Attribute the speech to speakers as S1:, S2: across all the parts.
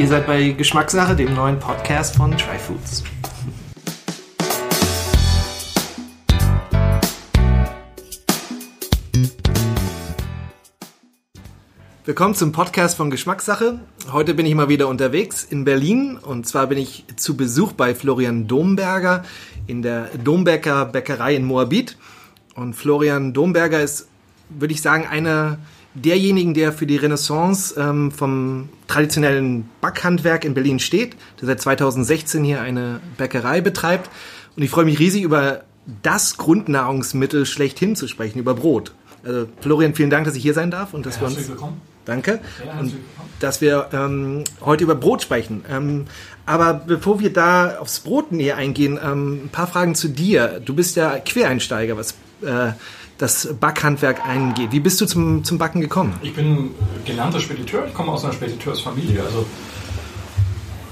S1: Ihr seid bei Geschmackssache, dem neuen Podcast von Try Foods. Willkommen zum Podcast von Geschmackssache. Heute bin ich mal wieder unterwegs in Berlin und zwar bin ich zu Besuch bei Florian Domberger in der Dombecker Bäckerei in Moabit. Und Florian Domberger ist, würde ich sagen, einer derjenigen, der für die Renaissance ähm, vom traditionellen Backhandwerk in Berlin steht, der seit 2016 hier eine Bäckerei betreibt. Und ich freue mich riesig über das Grundnahrungsmittel schlechthin zu sprechen, über Brot. Also Florian, vielen Dank, dass ich hier sein darf und dass ja, wir uns. Willkommen. Danke. Ja, und dass wir ähm, heute über Brot sprechen. Ähm, aber bevor wir da aufs Brot näher eingehen, ähm, ein paar Fragen zu dir. Du bist ja Quereinsteiger, was äh, das Backhandwerk eingeht. Wie bist du zum, zum Backen gekommen?
S2: Ich bin gelernter Spediteur, ich komme aus einer Spediteursfamilie. Also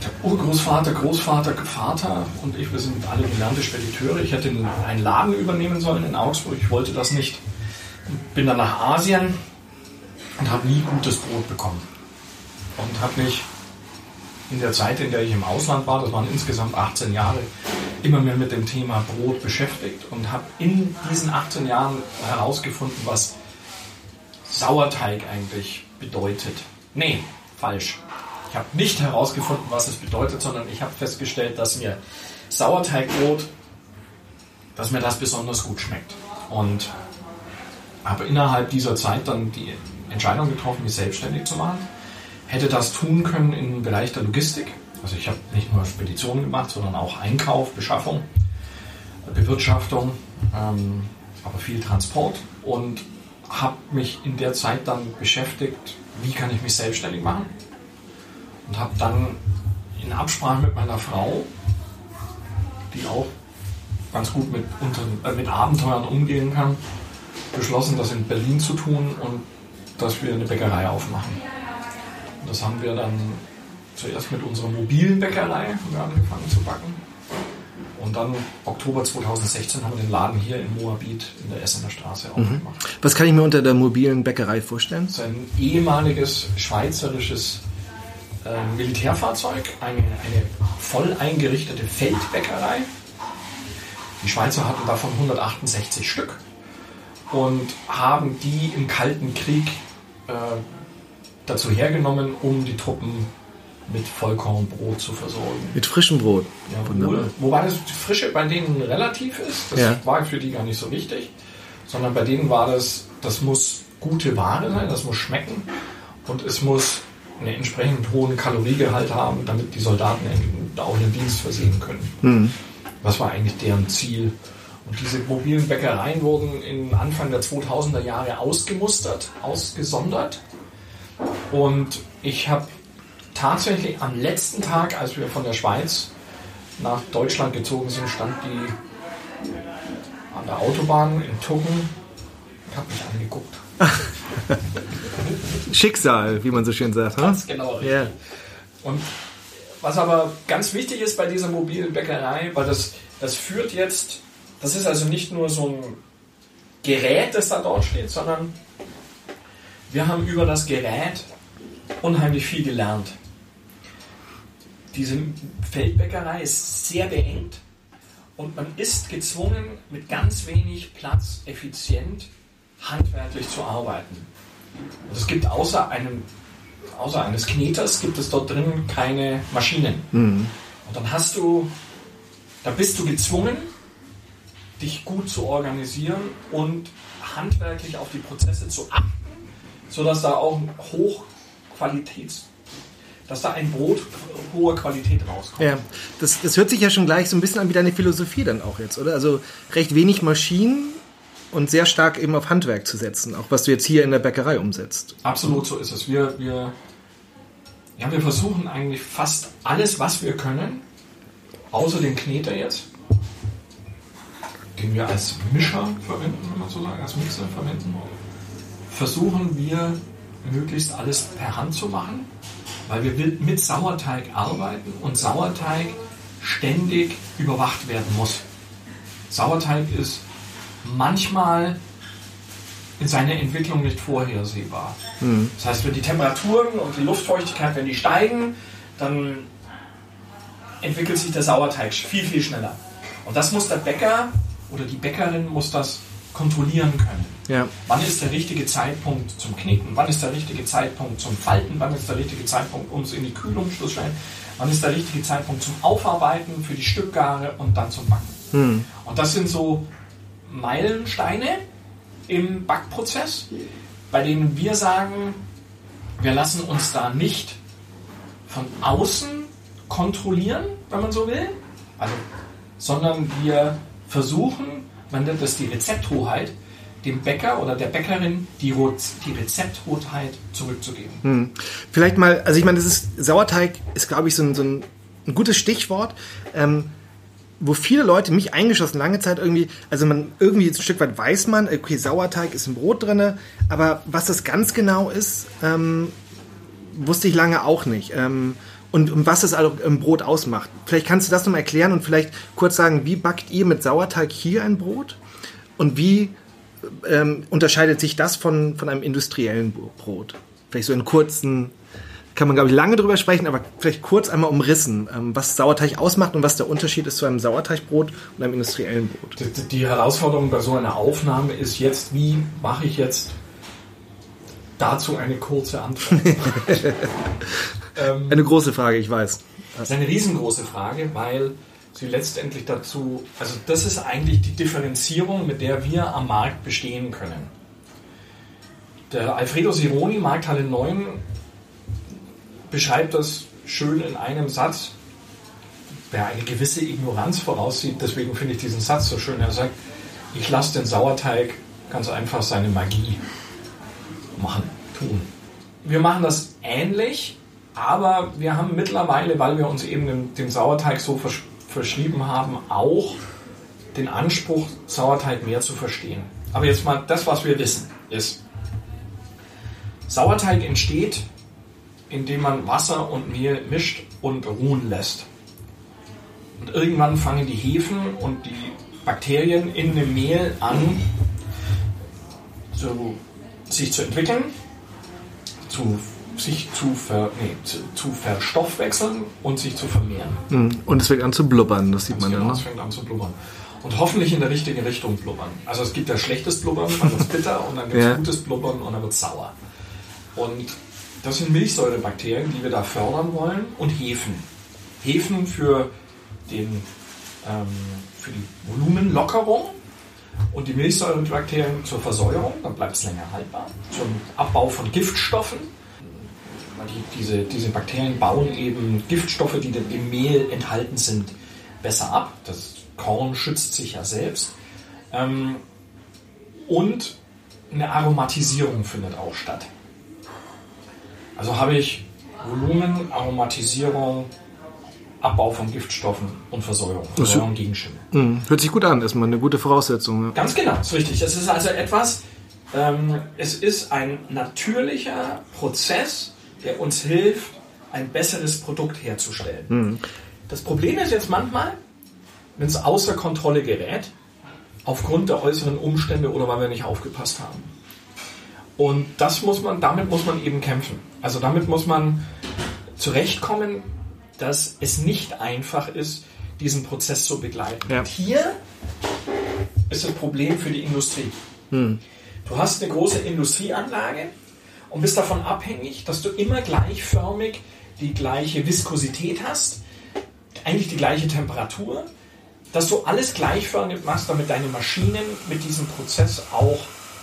S2: der Urgroßvater, Großvater, Vater und ich, wir sind alle gelernte Spediteure. Ich hätte einen Laden übernehmen sollen in Augsburg, ich wollte das nicht. Bin dann nach Asien und habe nie gutes Brot bekommen. Und habe mich in der Zeit, in der ich im Ausland war, das waren insgesamt 18 Jahre, immer mehr mit dem Thema Brot beschäftigt und habe in diesen 18 Jahren herausgefunden, was Sauerteig eigentlich bedeutet. Nee, falsch. Ich habe nicht herausgefunden, was es bedeutet, sondern ich habe festgestellt, dass mir Sauerteigbrot, dass mir das besonders gut schmeckt. Und habe innerhalb dieser Zeit dann die Entscheidung getroffen, mich selbstständig zu machen. Hätte das tun können im Bereich der Logistik also ich habe nicht nur Speditionen gemacht, sondern auch Einkauf, Beschaffung, Bewirtschaftung, ähm, aber viel Transport und habe mich in der Zeit dann beschäftigt, wie kann ich mich selbstständig machen und habe dann in Absprache mit meiner Frau, die auch ganz gut mit, unter, äh, mit Abenteuern umgehen kann, beschlossen, das in Berlin zu tun und dass wir eine Bäckerei aufmachen. Das haben wir dann zuerst mit unserer mobilen Bäckerei haben wir angefangen zu backen. Und dann Oktober 2016 haben wir den Laden hier in Moabit in der Essener Straße mhm. aufgemacht.
S1: Was kann ich mir unter der mobilen Bäckerei vorstellen?
S2: Das ist ein ehemaliges schweizerisches äh, Militärfahrzeug, eine, eine voll eingerichtete Feldbäckerei. Die Schweizer hatten davon 168 Stück und haben die im Kalten Krieg äh, dazu hergenommen, um die Truppen mit Vollkornbrot zu versorgen.
S1: Mit frischem Brot.
S2: Ja, wunderbar. Wobei das Frische bei denen relativ ist. Das ja. war für die gar nicht so wichtig. Sondern bei denen war das, das muss gute Ware sein, das muss schmecken und es muss einen entsprechend hohen Kaloriegehalt haben, damit die Soldaten auch ihren Dienst versehen können. Mhm. Was war eigentlich deren Ziel? Und diese mobilen Bäckereien wurden in Anfang der 2000er Jahre ausgemustert, ausgesondert. Und ich habe tatsächlich am letzten Tag, als wir von der Schweiz nach Deutschland gezogen sind, stand die an der Autobahn in Tuggen und hat mich angeguckt.
S1: Schicksal, wie man so schön sagt.
S2: Ganz huh? genau. Yeah. Und was aber ganz wichtig ist bei dieser mobilen Bäckerei, weil das, das führt jetzt, das ist also nicht nur so ein Gerät, das da dort steht, sondern wir haben über das Gerät unheimlich viel gelernt diese Feldbäckerei ist sehr beengt und man ist gezwungen, mit ganz wenig Platz effizient handwerklich zu arbeiten. Und es gibt außer, einem, außer eines Kneters gibt es dort drin keine Maschinen. Mhm. Und dann hast du, da bist du gezwungen, dich gut zu organisieren und handwerklich auf die Prozesse zu achten, sodass da auch Hochqualitäts dass da ein Brot hoher Qualität rauskommt.
S1: Ja, das, das hört sich ja schon gleich so ein bisschen an wie deine Philosophie dann auch jetzt, oder? Also recht wenig Maschinen und sehr stark eben auf Handwerk zu setzen, auch was du jetzt hier in der Bäckerei umsetzt.
S2: Absolut so ist es. Wir, wir, ja, wir versuchen eigentlich fast alles, was wir können, außer den Kneter jetzt, den wir als Mischer verwenden, wenn man so sagen, als Mixer verwenden, versuchen wir möglichst alles per Hand zu machen weil wir mit Sauerteig arbeiten und Sauerteig ständig überwacht werden muss. Sauerteig ist manchmal in seiner Entwicklung nicht vorhersehbar. Mhm. Das heißt, wenn die Temperaturen und die Luftfeuchtigkeit, wenn die steigen, dann entwickelt sich der Sauerteig viel, viel schneller. Und das muss der Bäcker oder die Bäckerin muss das kontrollieren können.
S1: Ja.
S2: Wann ist der richtige Zeitpunkt zum Knicken? Wann ist der richtige Zeitpunkt zum Falten? Wann ist der richtige Zeitpunkt, um es in die Kühlung zu stellen? Wann ist der richtige Zeitpunkt zum Aufarbeiten für die Stückgare und dann zum Backen?
S1: Hm.
S2: Und das sind so Meilensteine im Backprozess, bei denen wir sagen, wir lassen uns da nicht von außen kontrollieren, wenn man so will, also, sondern wir versuchen, man nennt das die Rezepthoheit, dem Bäcker oder der Bäckerin die, die Rezepthoheit zurückzugeben.
S1: Hm. Vielleicht mal, also ich meine, das ist Sauerteig ist, glaube ich, so ein, so ein, gutes Stichwort. Ähm, wo viele Leute, mich eingeschlossen, lange Zeit irgendwie, also man irgendwie ein Stück weit weiß man, okay, Sauerteig ist im Brot drin, aber was das ganz genau ist, ähm, wusste ich lange auch nicht. Ähm, und, was es also im Brot ausmacht. Vielleicht kannst du das nochmal erklären und vielleicht kurz sagen, wie backt ihr mit Sauerteig hier ein Brot? Und wie ähm, unterscheidet sich das von, von einem industriellen Brot? Vielleicht so in kurzen, kann man glaube ich lange drüber sprechen, aber vielleicht kurz einmal umrissen, ähm, was Sauerteig ausmacht und was der Unterschied ist zu einem Sauerteigbrot und einem industriellen Brot.
S2: Die, die Herausforderung bei so einer Aufnahme ist jetzt, wie mache ich jetzt dazu eine kurze Antwort?
S1: ähm, eine große Frage, ich weiß.
S2: Das ist eine riesengroße Frage, weil sie letztendlich dazu, also das ist eigentlich die Differenzierung, mit der wir am Markt bestehen können. Der Alfredo Sironi, Markthalle 9, beschreibt das schön in einem Satz, der eine gewisse Ignoranz voraussieht. Deswegen finde ich diesen Satz so schön. Er sagt, ich lasse den Sauerteig ganz einfach seine Magie machen, tun. Wir machen das ähnlich, aber wir haben mittlerweile, weil wir uns eben dem, dem Sauerteig so vers verschrieben haben, auch den Anspruch, Sauerteig mehr zu verstehen. Aber jetzt mal das, was wir wissen, ist, Sauerteig entsteht, indem man Wasser und Mehl mischt und ruhen lässt. Und irgendwann fangen die Hefen und die Bakterien in dem Mehl an, so, sich zu entwickeln, zu sich zu, ver, nee, zu, zu, verstoffwechseln und sich zu vermehren.
S1: Hm. Und es fängt an zu blubbern, das sieht Ganz man genau, ja.
S2: Ne? Es fängt an zu blubbern. Und hoffentlich in der richtigen Richtung blubbern. Also es gibt ja schlechtes Blubbern, dann wird es bitter und dann gibt es ja. gutes Blubbern und dann wird es sauer. Und das sind Milchsäurebakterien, die wir da fördern wollen und Hefen. Hefen für, den, ähm, für die Volumenlockerung und die Milchsäurebakterien zur Versäuerung, dann bleibt es länger haltbar, zum Abbau von Giftstoffen die, diese, diese Bakterien bauen eben Giftstoffe, die im Mehl enthalten sind, besser ab. Das Korn schützt sich ja selbst. Ähm, und eine Aromatisierung findet auch statt. Also habe ich Volumen, Aromatisierung, Abbau von Giftstoffen und Versäuerung. Versäuerung gegen Schimmel.
S1: Mhm. Hört sich gut an, ist mal eine gute Voraussetzung. Ja.
S2: Ganz genau, ist richtig. Es ist also etwas, ähm, es ist ein natürlicher Prozess, der uns hilft, ein besseres Produkt herzustellen. Mhm. Das Problem ist jetzt manchmal, wenn es außer Kontrolle gerät, aufgrund der äußeren Umstände oder weil wir nicht aufgepasst haben. Und das muss man, damit muss man eben kämpfen. Also damit muss man zurechtkommen, dass es nicht einfach ist, diesen Prozess zu begleiten. Ja. Und hier ist das Problem für die Industrie. Hm. Du hast eine große Industrieanlage, und bist davon abhängig, dass du immer gleichförmig die gleiche Viskosität hast, eigentlich die gleiche Temperatur, dass du alles gleichförmig machst, damit deine Maschinen mit diesem Prozess auch,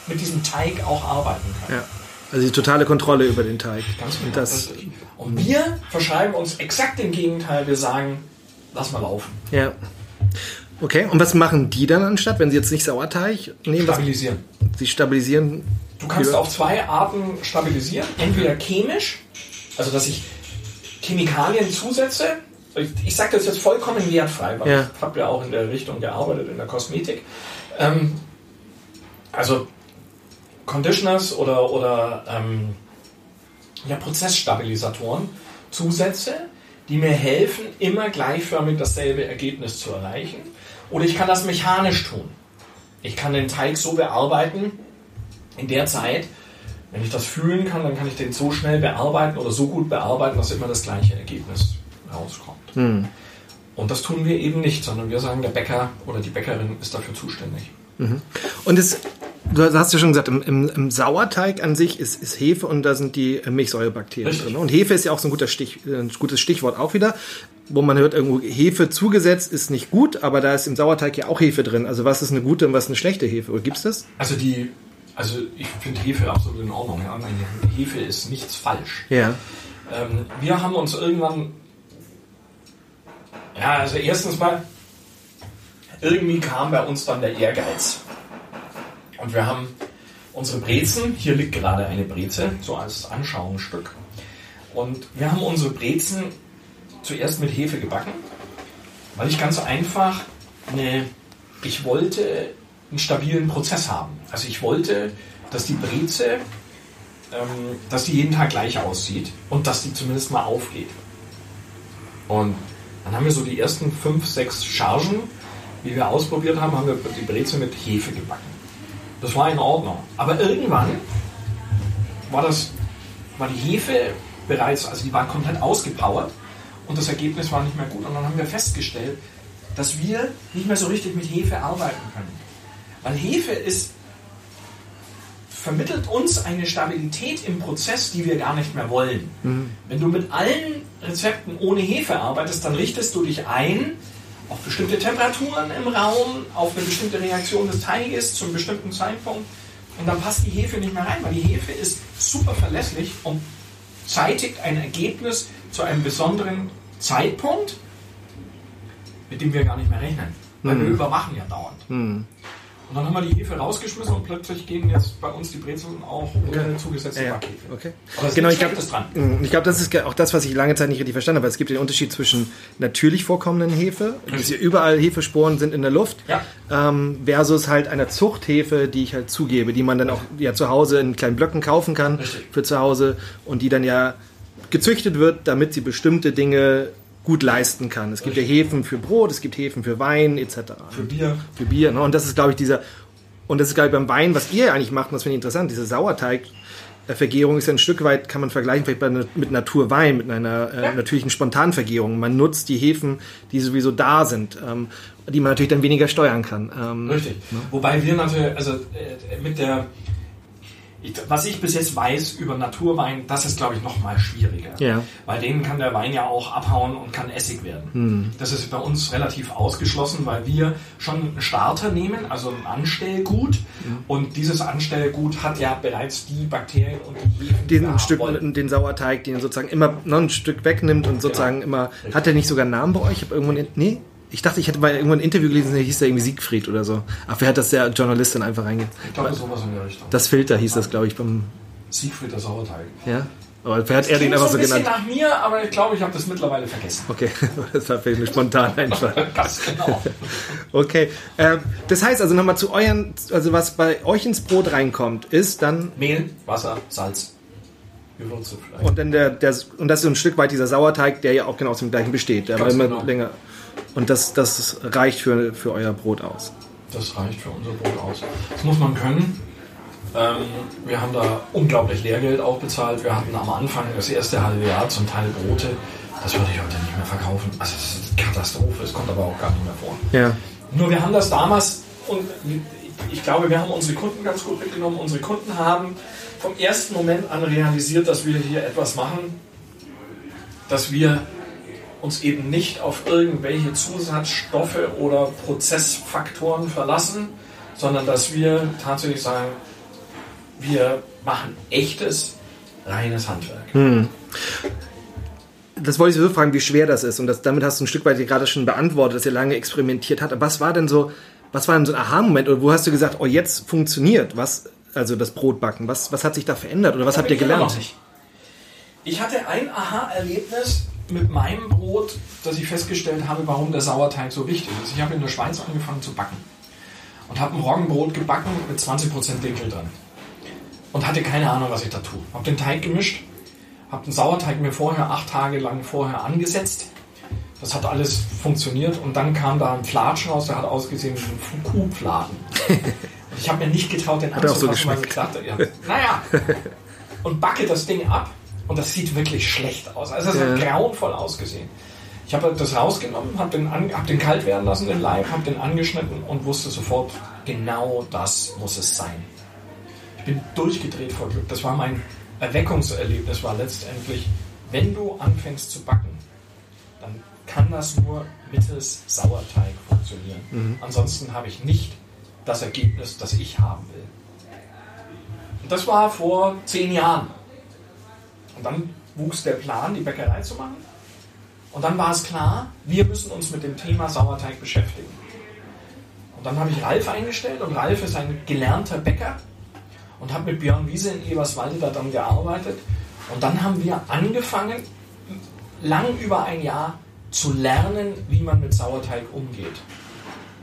S2: mit diesem Teig auch arbeiten können. Ja.
S1: Also die totale Kontrolle über den Teig.
S2: Ganz genau. Und, das, und wir verschreiben uns exakt im Gegenteil. Wir sagen, lass mal laufen.
S1: Ja. Okay, und was machen die dann anstatt, wenn sie jetzt nicht Sauerteig
S2: nehmen? Stabilisieren.
S1: sie stabilisieren
S2: Du kannst auf zwei Arten stabilisieren. Entweder chemisch, also dass ich Chemikalien zusetze. Ich, ich sage das jetzt vollkommen wertfrei, weil ja. ich habe ja auch in der Richtung gearbeitet, in der Kosmetik. Ähm, also Conditioners oder, oder ähm, ja, Prozessstabilisatoren zusetze, die mir helfen, immer gleichförmig dasselbe Ergebnis zu erreichen. Oder ich kann das mechanisch tun. Ich kann den Teig so bearbeiten, in der Zeit, Wenn ich das fühlen kann, dann kann ich den so schnell bearbeiten oder so gut bearbeiten, dass immer das gleiche Ergebnis rauskommt.
S1: Hm.
S2: Und das tun wir eben nicht, sondern wir sagen, der Bäcker oder die Bäckerin ist dafür zuständig.
S1: Und es, du hast ja schon gesagt, im, im, im Sauerteig an sich ist, ist Hefe und da sind die Milchsäurebakterien
S2: Richtig.
S1: drin. Und Hefe ist ja auch so ein, guter Stich, äh, ein gutes Stichwort auch wieder, wo man hört, irgendwo Hefe zugesetzt ist nicht gut, aber da ist im Sauerteig ja auch Hefe drin. Also was ist eine gute und was ist eine schlechte Hefe? Oder gibt's das?
S2: Also die, also ich finde Hefe absolut in Ordnung. Ja. Hefe ist nichts falsch.
S1: Ja.
S2: Ähm, wir haben uns irgendwann, ja, also erstens mal, irgendwie kam bei uns dann der Ehrgeiz. Und wir haben unsere Brezen, hier liegt gerade eine Breze, so als Anschauungsstück. Und wir haben unsere Brezen zuerst mit Hefe gebacken, weil ich ganz einfach eine, ich wollte einen stabilen Prozess haben. Also ich wollte, dass die Breze ähm, dass die jeden Tag gleich aussieht und dass die zumindest mal aufgeht. Und dann haben wir so die ersten fünf, sechs Chargen, die wir ausprobiert haben, haben wir die Brezel mit Hefe gebacken. Das war in Ordnung. Aber irgendwann war das, war die Hefe bereits, also die war komplett ausgepowert und das Ergebnis war nicht mehr gut. Und dann haben wir festgestellt, dass wir nicht mehr so richtig mit Hefe arbeiten können. Weil Hefe ist vermittelt uns eine Stabilität im Prozess, die wir gar nicht mehr wollen. Wenn du mit allen Rezepten ohne Hefe arbeitest, dann richtest du dich ein auf bestimmte Temperaturen im Raum, auf eine bestimmte Reaktion des Teiges zum bestimmten Zeitpunkt und dann passt die Hefe nicht mehr rein, weil die Hefe ist super verlässlich und zeitigt ein Ergebnis zu einem besonderen Zeitpunkt, mit dem wir gar nicht mehr rechnen. Weil wir überwachen ja dauernd. Und dann haben wir die Hefe rausgeschmissen und plötzlich gehen jetzt bei uns die Brezeln auch ohne zugesetzte
S1: Ja,
S2: Backhefe.
S1: okay.
S2: Aber
S1: Genau, ich glaube, ich glaube, das ist auch das, was ich lange Zeit nicht richtig verstanden habe. Es gibt den Unterschied zwischen natürlich vorkommenden Hefe, ja überall Hefesporen sind in der Luft,
S2: Ja.
S1: ähm, versus halt einer Zuchthefe, die ich halt zugebe, die man dann auch ja zu Hause in kleinen Blöcken kaufen kann
S2: Richtig.
S1: für zu Hause und die dann ja gezüchtet wird, damit sie bestimmte Dinge gut leisten kann. Es gibt ja Hefen für Brot, es gibt Hefen für Wein etc.
S2: Für Bier.
S1: für Bier. Ne? Und das ist, glaube ich, dieser. Und das ist, glaube ich, beim Wein, was ihr eigentlich macht, und das finde ich interessant, diese Sauerteig-Vergärung ist ja ein Stück weit, kann man vergleichen, vielleicht einer- mit Naturwein, mit einer äh, natürlichen Spontanvergärung. Man nutzt die Hefen, die sowieso da sind, ähm, die man natürlich dann weniger steuern kann. Ähm,
S2: Richtig. Wobei wir natürlich, also äh, mit der, was ich bis jetzt weiß über Naturwein, das ist, glaube ich, noch mal schwieriger.
S1: Ja.
S2: Bei denen kann der Wein ja auch abhauen und kann Essig werden. Das ist bei uns relativ ausgeschlossen, weil wir schon einen Starter nehmen, also ein Anstellgut. Und dieses Anstellgut hat ja bereits die Bakterien und die Hefen,
S1: den
S2: haben
S1: Stück,
S2: wollen.
S1: den Sauerteig, den sozusagen immer noch ein Stück wegnimmt und sozusagen immer. Hat der nicht sogar einen Namen bei euch? Ich habe irgendwo ein, nee, ich dachte, ich hätte mal irgendwo ein Interview gelesen, der hieß da irgendwie Siegfried oder so. Aber wer hat das der Journalistin einfach reinge...
S2: Ich glaube, sowas in der Richtung.
S1: Das Filter hieß das, glaube ich, beim.
S2: Siegfried der Sauerteig.
S1: Ja? Aber wer hat er den einfach
S2: so ein
S1: genannt?
S2: nach mir, aber ich glaube, ich habe das mittlerweile vergessen.
S1: Okay, das war vielleicht eine spontane Einfall.
S2: Ganz genau.
S1: Okay, ähm, das heißt also nochmal zu euren, also was bei euch ins Brot reinkommt, ist dann
S2: Mehl, Wasser, Salz.
S1: Und dann der, der und das ist so ein Stück weit dieser Sauerteig, der ja auch genau aus dem gleichen besteht, der
S2: Ganz
S1: immer
S2: genau.
S1: länger und das das reicht für für euer Brot aus.
S2: Das reicht für unser Brot aus. Das muss man können. Ähm, wir haben da unglaublich Lehrgeld auch bezahlt. Wir hatten am Anfang das erste halbe Jahr zum Teil Brote. Das würde ich heute nicht mehr verkaufen. Also das ist eine Katastrophe. Es kommt aber auch gar nicht mehr vor.
S1: Ja.
S2: Nur wir haben das damals und ich glaube, wir haben unsere Kunden ganz gut mitgenommen. Unsere Kunden haben vom ersten Moment an realisiert, dass wir hier etwas machen, dass wir uns eben nicht auf irgendwelche Zusatzstoffe oder Prozessfaktoren verlassen, sondern dass wir tatsächlich sagen, wir machen echtes, reines Handwerk.
S1: Das wollte ich so fragen, wie schwer das ist und das, damit hast du ein Stück weit gerade schon beantwortet, dass ihr lange experimentiert habt. Aber was war denn so, was war denn so ein Aha-Moment oder wo hast du gesagt, oh jetzt funktioniert was, also das Brotbacken? Was was hat sich da verändert oder was
S2: Da
S1: habt ihr gelernt?
S2: Ich hatte ein Aha-Erlebnis mit meinem Brot, dass ich festgestellt habe, warum der Sauerteig so wichtig ist. Ich habe in der Schweiz angefangen zu backen und habe ein Roggenbrot gebacken mit 20% Dinkel drin und hatte keine Ahnung, was ich da tue. Habe den Teig gemischt, habe den Sauerteig mir vorher acht Tage lang vorher angesetzt. Das hat alles funktioniert und dann kam da ein Flatsch raus, der hat ausgesehen wie ein Kuhfladen. Ich habe mir nicht getraut, den
S1: auch so
S2: anzufassen, weil ich dachte, ja, naja, und backe das Ding ab und das sieht wirklich schlecht aus. Also es ja. hat grauenvoll ausgesehen. Ich habe das rausgenommen, habe den, hab den kalt werden lassen, den Leib, habe den angeschnitten und wusste sofort, genau das muss es sein. Ich bin durchgedreht vor Glück. Das war mein Erweckungserlebnis, war letztendlich, wenn du anfängst zu backen, dann kann das nur mittels Sauerteig funktionieren. Mhm. Ansonsten habe ich nicht das Ergebnis, das ich haben will. Und das war vor zehn Jahren. Und dann wuchs der Plan, die Bäckerei zu machen. Und dann war es klar, wir müssen uns mit dem Thema Sauerteig beschäftigen. Und dann habe ich Ralf eingestellt und Ralf ist ein gelernter Bäcker und hat mit Björn Wiese in Eberswalde da dann gearbeitet. Und dann haben wir angefangen, lang über ein Jahr zu lernen, wie man mit Sauerteig umgeht.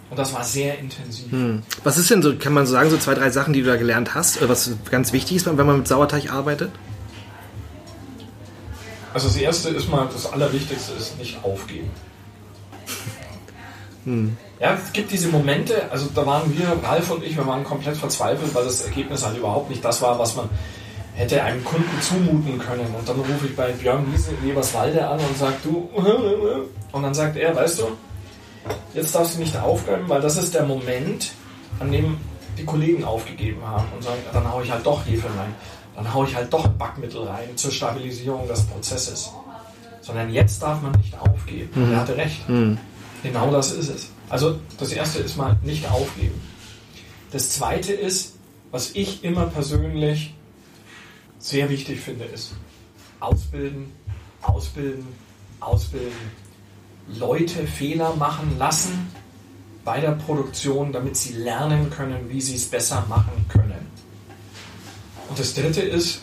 S2: Und das war sehr intensiv. Hm.
S1: Was ist denn so, kann man so sagen, so zwei, drei Sachen, die du da gelernt hast, was ganz wichtig ist, wenn man mit Sauerteig arbeitet?
S2: Also das erste ist mal, das Allerwichtigste ist nicht aufgeben. Hm. Ja, es gibt diese Momente, also da waren wir, Ralf und ich, wir waren komplett verzweifelt, weil das Ergebnis halt überhaupt nicht das war, was man hätte einem Kunden zumuten können. Und dann rufe ich bei Björn Wiese in Eberswalde an und sage, du, und dann sagt er, weißt du, jetzt darfst du nicht aufgeben, weil das ist der Moment, an dem die Kollegen aufgegeben haben und sagen, dann haue ich halt doch Hefe rein, dann haue ich halt doch Backmittel rein zur Stabilisierung des Prozesses. Sondern jetzt darf man nicht aufgeben. Mhm. Er hatte recht. Mhm. Genau das ist es. Also das erste ist mal nicht aufgeben. Das zweite ist, was ich immer persönlich sehr wichtig finde, ist ausbilden, ausbilden, ausbilden. Leute Fehler machen lassen bei der Produktion, damit sie lernen können, wie sie es besser machen können. Und das dritte ist,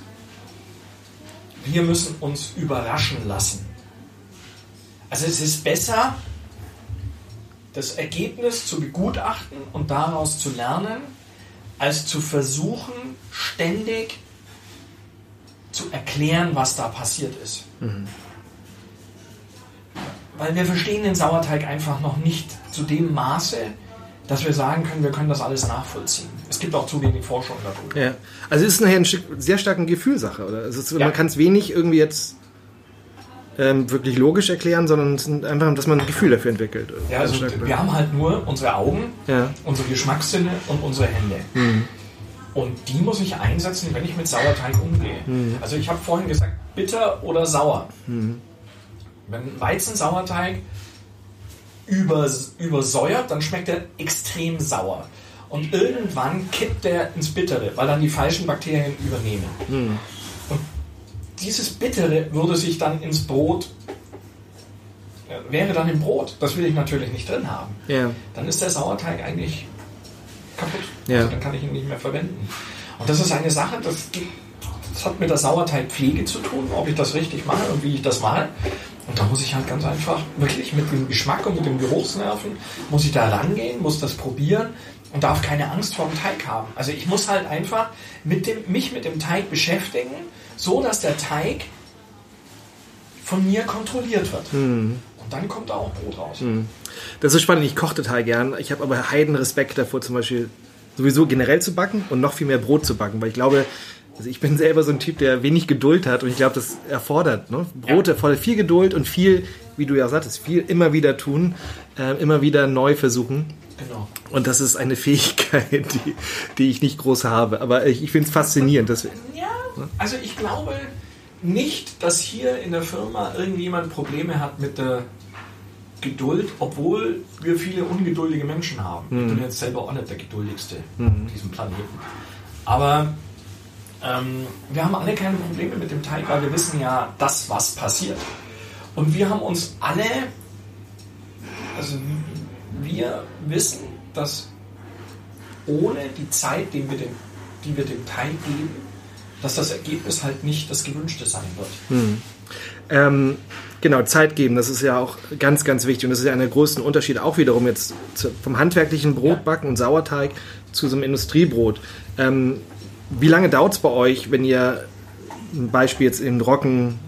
S2: wir müssen uns überraschen lassen. Also es ist besser, das Ergebnis zu begutachten und daraus zu lernen, als zu versuchen, ständig zu erklären, was da passiert ist. Mhm. Weil wir verstehen den Sauerteig einfach noch nicht zu dem Maße, dass wir sagen können, wir können das alles nachvollziehen. Es gibt auch zu wenig Forschung darüber.
S1: Ja. Also es ist nachher eine sehr starke Gefühlsache, oder? Also ja. Man kann es wenig irgendwie jetzt ähm, wirklich logisch erklären, sondern es ist einfach, dass man ein Gefühl dafür entwickelt.
S2: Ja, also wir haben halt nur unsere Augen, ja. unsere Geschmackssinne und unsere Hände. Mhm. Und die muss ich einsetzen, wenn ich mit Sauerteig umgehe. Mhm. Also ich habe vorhin gesagt, bitter oder sauer. Mhm. Wenn Weizensauerteig übers, übersäuert, dann schmeckt er extrem sauer. Und irgendwann kippt der ins Bittere, weil dann die falschen Bakterien übernehmen. Mhm. Und dieses Bittere würde sich dann ins Brot, wäre dann im Brot. Das will ich natürlich nicht drin haben. Ja. Dann ist der Sauerteig eigentlich kaputt. Ja. Also dann kann ich ihn nicht mehr verwenden. Und das ist eine Sache, das, das hat mit der Sauerteigpflege zu tun, ob ich das richtig mache und wie ich das mache. Und da muss ich halt ganz einfach wirklich mit dem Geschmack und mit dem Geruchsnerven, muss ich da rangehen, muss das probieren und darf keine Angst vor dem Teig haben. Also ich muss halt einfach mit dem, mich mit dem Teig beschäftigen, so dass der Teig von mir kontrolliert wird. Mhm. Und dann kommt da auch Brot raus. Mhm.
S1: Das ist spannend. Ich koche total gern. Ich habe aber heiden Respekt davor, zum Beispiel sowieso generell zu backen und noch viel mehr Brot zu backen, weil ich glaube, also ich bin selber so ein Typ, der wenig Geduld hat und ich glaube, das erfordert. Ne? Brot ja. erfordert viel Geduld und viel, wie du ja sagtest, viel immer wieder tun, äh, immer wieder neu versuchen. Genau. Und das ist eine Fähigkeit, die, die ich nicht groß habe. Aber ich, ich finde es faszinierend. Dass, ja,
S2: also ich glaube nicht, dass hier in der Firma irgendjemand Probleme hat mit der Geduld, obwohl wir viele ungeduldige Menschen haben. Mhm. Ich bin jetzt selber auch nicht der geduldigste mhm. auf diesem Planeten. Aber ähm, wir haben alle keine Probleme mit dem Teig, weil wir wissen ja, das, was passiert. Und wir haben uns alle, also wir wissen, dass ohne die Zeit, die wir dem, die wir dem Teig geben, dass das Ergebnis halt nicht das gewünschte sein wird.
S1: Hm. Ähm, genau, Zeit geben, das ist ja auch ganz, ganz wichtig. Und das ist ja einer der größten Unterschiede auch wiederum jetzt vom handwerklichen Brotbacken ja. und Sauerteig zu so einem Industriebrot. Ähm, wie lange dauert es bei euch, wenn ihr ein Beispiel jetzt in Rocken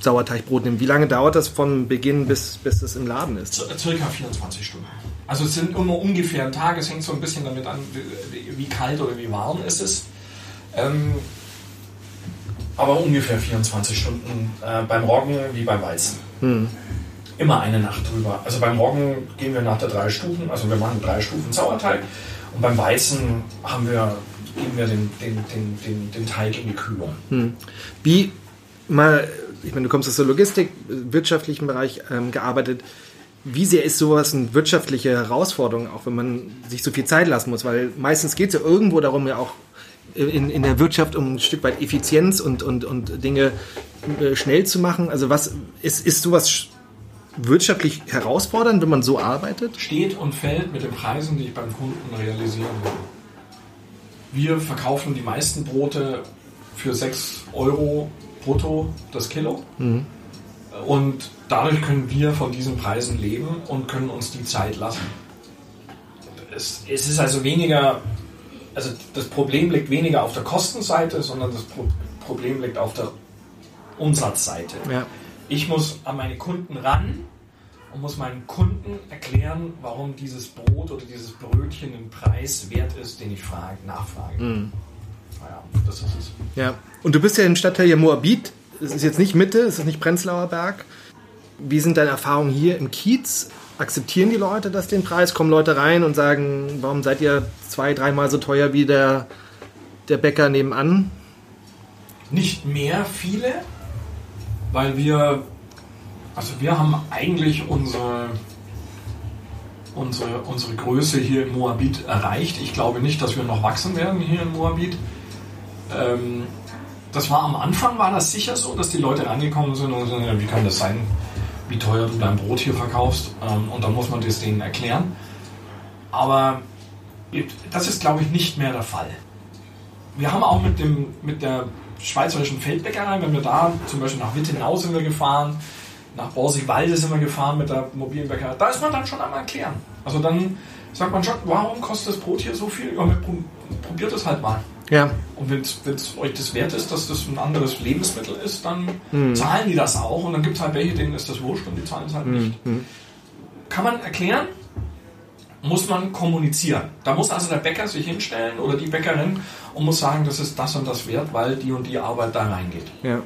S1: Sauerteigbrot nimmt? Wie lange dauert das von Beginn bis, bis es im Laden ist?
S2: Circa 24 Stunden. Also es sind immer ungefähr ein Tag, es hängt so ein bisschen damit an, wie kalt oder wie warm es ist. Ähm, aber ungefähr 24 Stunden äh, beim Roggen wie beim Weizen.
S1: Hm.
S2: Immer eine Nacht drüber. Also beim Roggen gehen wir nach der drei Stufen, also wir machen drei Stufen Sauerteig und beim Weizen haben wir, geben wir den, den, den, den, den Teig in die Kühlung.
S1: Hm. Wie mal, ich meine, du kommst aus der Logistik, wirtschaftlichen Bereich ähm, gearbeitet. Wie sehr ist sowas eine wirtschaftliche Herausforderung, auch wenn man sich so viel Zeit lassen muss? Weil meistens geht es ja irgendwo darum, ja auch in, in der Wirtschaft um ein Stück weit Effizienz und, und, und Dinge äh, schnell zu machen. Also was ist, ist sowas wirtschaftlich herausfordernd, wenn man so arbeitet?
S2: Steht und fällt mit den Preisen, die ich beim Kunden realisieren will. Wir verkaufen die meisten Brote für 6 Euro brutto das Kilo.
S1: Mhm.
S2: Und dadurch können wir von diesen Preisen leben und können uns die Zeit lassen. Es, es ist also weniger, also das Problem liegt weniger auf der Kostenseite, sondern das Pro Problem liegt auf der Umsatzseite.
S1: Ja.
S2: Ich muss an meine Kunden ran und muss meinen Kunden erklären, warum dieses Brot oder dieses Brötchen den Preis wert ist, den ich frage, nachfrage.
S1: Mhm.
S2: Naja, das ist es.
S1: Ja. Und du bist ja im Stadtteil hier Moabit. Es ist jetzt nicht Mitte, es ist nicht Prenzlauer Berg. Wie sind deine Erfahrungen hier im Kiez? Akzeptieren die Leute das den Preis? Kommen Leute rein und sagen, warum seid ihr zwei, dreimal so teuer wie der, der Bäcker nebenan?
S2: Nicht mehr viele, weil wir, also wir haben eigentlich unsere, unsere, unsere Größe hier in Moabit erreicht. Ich glaube nicht, dass wir noch wachsen werden hier in Moabit. Ähm, das war am Anfang war das sicher so, dass die Leute rangekommen sind und sagen, wie kann das sein, wie teuer du dein Brot hier verkaufst? Ähm, und dann muss man das denen erklären. Aber das ist, glaube ich, nicht mehr der Fall. Wir haben auch mit, dem, mit der schweizerischen Feldbäckerei, wenn wir da zum Beispiel nach Wittenau sind wir gefahren, nach Borsigwalde sind wir gefahren mit der mobilen Bäckerei, da ist man dann schon einmal erklären. Also dann sagt man schon, warum kostet das Brot hier so viel? Ja, probiert es halt mal.
S1: Ja.
S2: Und wenn es euch das wert ist, dass das ein anderes Lebensmittel ist, dann mhm. zahlen die das auch. Und dann gibt es halt welche, denen ist das wurscht und die zahlen es halt nicht.
S1: Mhm.
S2: Kann man erklären, muss man kommunizieren. Da muss also der Bäcker sich hinstellen oder die Bäckerin und muss sagen, das ist das und das wert, weil die und die Arbeit da reingeht.
S1: Ja.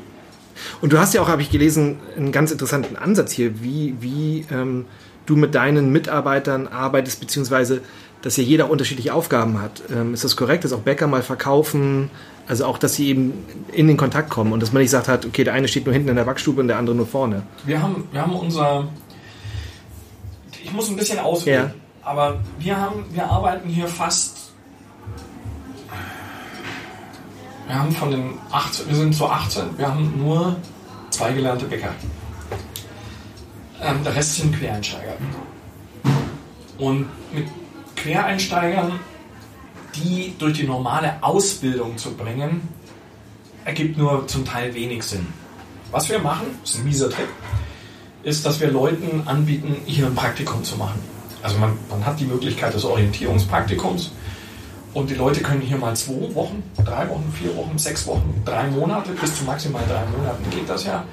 S1: Und du hast ja auch, habe ich gelesen, einen ganz interessanten Ansatz hier, wie, wie ähm, du mit deinen Mitarbeitern arbeitest, beziehungsweise dass ja jeder unterschiedliche Aufgaben hat. Ähm, ist das korrekt, dass auch Bäcker mal verkaufen, also auch, dass sie eben in den Kontakt kommen und dass man nicht sagt hat, okay, der eine steht nur hinten in der Backstube und der andere nur vorne.
S2: Wir haben, wir haben unser, ich muss ein bisschen auswählen, ja. aber wir haben, wir arbeiten hier fast, wir haben von den 18, wir sind so 18, wir haben nur zwei gelernte Bäcker. Ähm, der Rest sind Quereinsteiger. Und mit Quereinsteigern, die durch die normale Ausbildung zu bringen, ergibt nur zum Teil wenig Sinn. Was wir machen, ist ein mieser Trick, ist, dass wir Leuten anbieten, hier ein Praktikum zu machen. Also man, man hat die Möglichkeit des Orientierungspraktikums und die Leute können hier mal zwei Wochen, drei Wochen, vier Wochen, sechs Wochen, drei Monate, bis zu maximal drei Monaten geht das ja,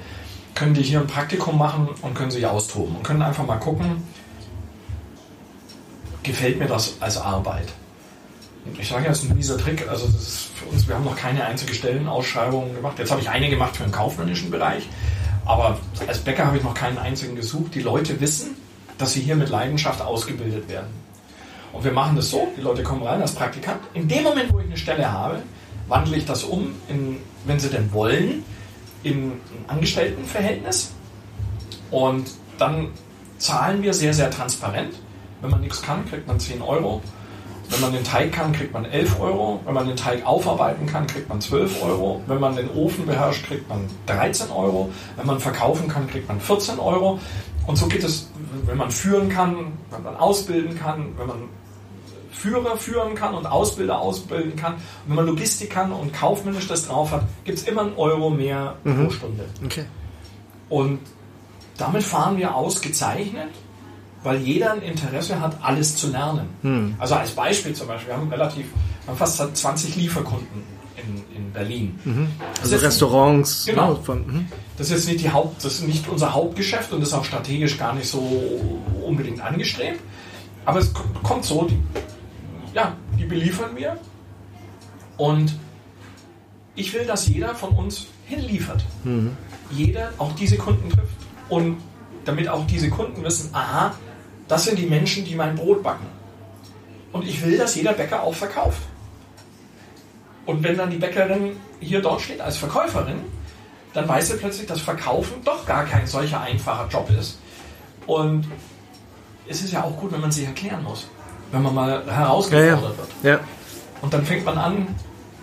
S2: können die hier ein Praktikum machen und können sich austoben und können einfach mal gucken, gefällt mir das als Arbeit. Ich sage ja, es ist ein mieser Trick. Also das ist für uns, wir haben noch keine einzige Stellenausschreibung gemacht. Jetzt habe ich eine gemacht für den kaufmännischen Bereich. Aber als Bäcker habe ich noch keinen einzigen gesucht. Die Leute wissen, dass sie hier mit Leidenschaft ausgebildet werden. Und wir machen das so, die Leute kommen rein als Praktikant. In dem Moment, wo ich eine Stelle habe, wandle ich das um, in, wenn sie denn wollen, in ein Angestelltenverhältnis. Und dann zahlen wir sehr, sehr transparent. Wenn man nichts kann, kriegt man 10 Euro. Wenn man den Teig kann, kriegt man 11 Euro. Wenn man den Teig aufarbeiten kann, kriegt man 12 Euro. Wenn man den Ofen beherrscht, kriegt man 13 Euro. Wenn man verkaufen kann, kriegt man 14 Euro. Und so geht es, wenn man führen kann, wenn man ausbilden kann, wenn man Führer führen kann und Ausbilder ausbilden kann. Und wenn man Logistik kann und kaufmännisch das drauf hat, gibt es immer einen Euro mehr
S1: Mhm.
S2: pro Stunde.
S1: Okay.
S2: Und damit fahren wir ausgezeichnet, weil jeder ein Interesse hat, alles zu lernen.
S1: Hm.
S2: Also als Beispiel zum Beispiel, wir haben relativ, wir haben fast 20 Lieferkunden Berlin. Das
S1: Also Restaurants.
S2: Genau.
S1: ne, von, mhm.
S2: Das ist jetzt nicht die Haupt, das ist nicht unser Hauptgeschäft und ist auch strategisch gar nicht so unbedingt angestrebt. Aber es kommt- so, die, ja, die beliefern wir und ich will, dass jeder von uns hinliefert. Jeder auch diese Kunden trifft. Und damit auch diese Kunden wissen, aha, das sind die Menschen, die mein Brot backen. Und ich will, dass jeder Bäcker auch verkauft. Und wenn dann die Bäckerin hier dort steht als Verkäuferin, dann weiß sie plötzlich, dass Verkaufen doch gar kein solcher einfacher Job ist. Und es ist ja auch gut, wenn man sich erklären muss. Wenn man mal herausgefordert
S1: Ja, ja.
S2: wird.
S1: Ja.
S2: Und dann fängt man an,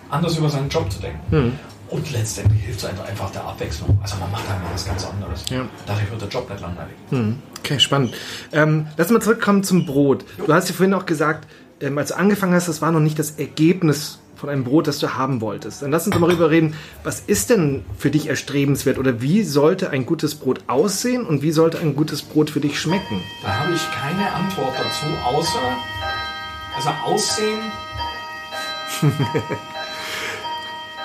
S2: anders über seinen Job zu denken. Und letztendlich hilft es einfach, der Abwechslung. Also man macht einfach was ganz anderes.
S1: Ja.
S2: Dadurch wird der Job nicht langweilig.
S1: Okay, spannend. Ähm, lass mal zurückkommen zum Brot. Du hast ja vorhin auch gesagt, ähm, als du angefangen hast, das war noch nicht das Ergebnis von einem Brot, das du haben wolltest. Dann lass uns doch mal darüber reden, was ist denn für dich erstrebenswert oder wie sollte ein gutes Brot aussehen und wie sollte ein gutes Brot für dich schmecken?
S2: Da habe ich keine Antwort dazu, außer, also Aussehen,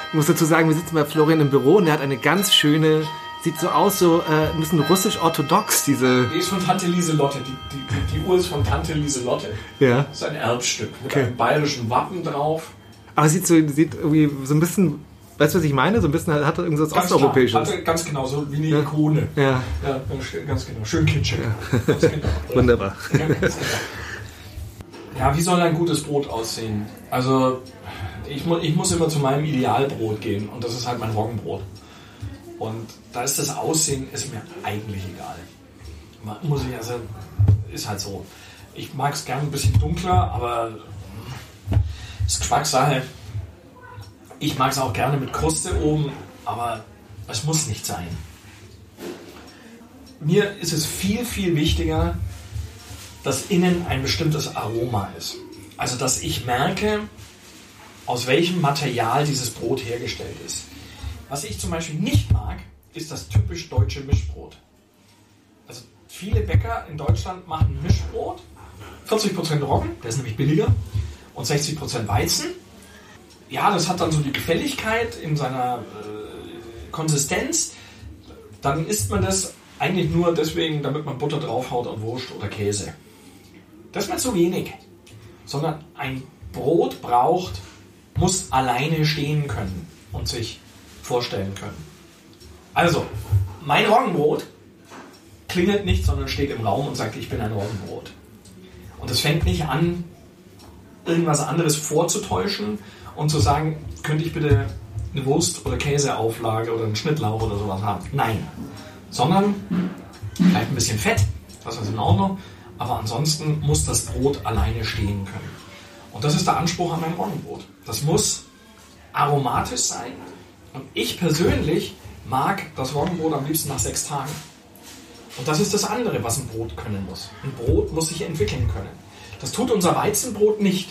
S1: Ich muss dazu sagen, wir sitzen bei Florian im Büro und er hat eine ganz schöne, sieht so aus, so äh, ein bisschen russisch-orthodox, diese.
S2: die ist von Tante Lieselotte. Die, die, die, die Uhr ist von Tante Lieselotte.
S1: Ja.
S2: Das ist ein Erbstück mit
S1: Okay.
S2: einem bayerischen Wappen drauf.
S1: Aber sieht so, sieht irgendwie so ein bisschen, weißt du, was ich meine? So ein bisschen hat er irgendwas
S2: Ganz
S1: Osteuropäisches.
S2: Klar, ganz genau, so wie eine Ikone.
S1: Ja,
S2: Ja, ganz genau. Schön kitschig. Ganz genau.
S1: wunderbar.
S2: Ja, genau. Ja, wie soll ein gutes Brot aussehen? Also, ich, mu ich muss immer zu meinem Idealbrot gehen und das ist halt mein Roggenbrot. Und da ist das Aussehen ist mir eigentlich egal. Ma- Muss ich also, ist halt so. Ich mag es gerne ein bisschen dunkler, aber ist Geschmackssache. Ich mag es auch gerne mit Kruste oben, aber es muss nicht sein. Mir ist es viel, viel wichtiger, dass innen ein bestimmtes Aroma ist. Also, dass ich merke, aus welchem Material dieses Brot hergestellt ist. Was ich zum Beispiel nicht mag, ist das typisch deutsche Mischbrot. Also, viele Bäcker in Deutschland machen Mischbrot, 40% Roggen, der ist nämlich billiger, und 60% Weizen. Ja, das hat dann so die Gefälligkeit in seiner äh, Konsistenz. Dann isst man das eigentlich nur deswegen, damit man Butter draufhaut und Wurst oder Käse. Das ist mir zu wenig. Sondern ein Brot braucht, muss alleine stehen können und sich vorstellen können. Also, mein Roggenbrot klingelt nicht, sondern steht im Raum und sagt, ich bin ein Roggenbrot. Und es fängt nicht an, irgendwas anderes vorzutäuschen und zu sagen, könnte ich bitte eine Wurst- oder Käseauflage oder einen Schnittlauch oder sowas haben. Nein. Sondern vielleicht ein bisschen Fett, das ist in Ordnung, aber ansonsten muss das Brot alleine stehen können. Und das ist der Anspruch an mein Roggenbrot. Das muss aromatisch sein. Und ich persönlich mag das Roggenbrot am liebsten nach sechs Tagen. Und das ist das andere, was ein Brot können muss. Ein Brot muss sich entwickeln können. Das tut unser Weizenbrot nicht.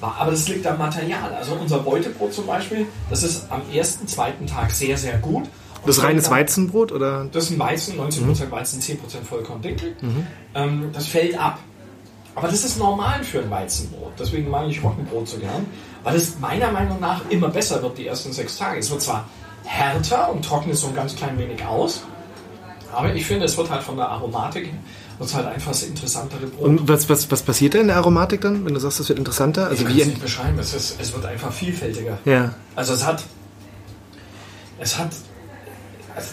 S2: Aber das liegt am Material. Also unser Beutebrot zum Beispiel, das ist am ersten, zweiten Tag sehr, sehr gut. Und
S1: Das reines Weizenbrot oder?
S2: das ist ein Weizen, 19% Weizen, 10% Vollkorndinkel. Ähm, das fällt ab. Aber das ist normal für ein Weizenbrot. Deswegen mag ich Roggenbrot so gern, weil es meiner Meinung nach immer besser wird die ersten sechs Tage. Es wird zwar härter und trocknet so ein ganz klein wenig aus, aber ich finde, es wird halt von der Aromatik wird halt einfach das interessantere Brot.
S1: Und was, was, was passiert da in der Aromatik dann, wenn du sagst, das wird interessanter?
S2: ich
S1: Also
S2: kann
S1: wie
S2: es nicht beschreiben. Es, ist, es wird einfach vielfältiger.
S1: Ja.
S2: Also es hat, es hat, also,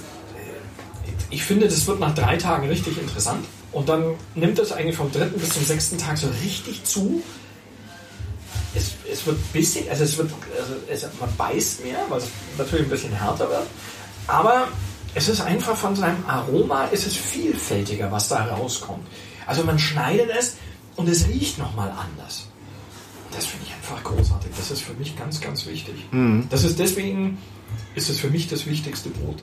S2: ich finde, das wird nach drei Tagen richtig interessant und dann nimmt es eigentlich vom dritten bis zum sechsten Tag so richtig zu. Es, es wird bisschen, also es wird, also es, man beißt mehr, weil es natürlich ein bisschen härter wird, aber es ist einfach von seinem Aroma, es ist vielfältiger, was da rauskommt. Also man schneidet es und es riecht nochmal anders. Das finde ich einfach großartig. Das ist für mich ganz, ganz wichtig. Das ist deswegen ist es für mich das wichtigste Brot.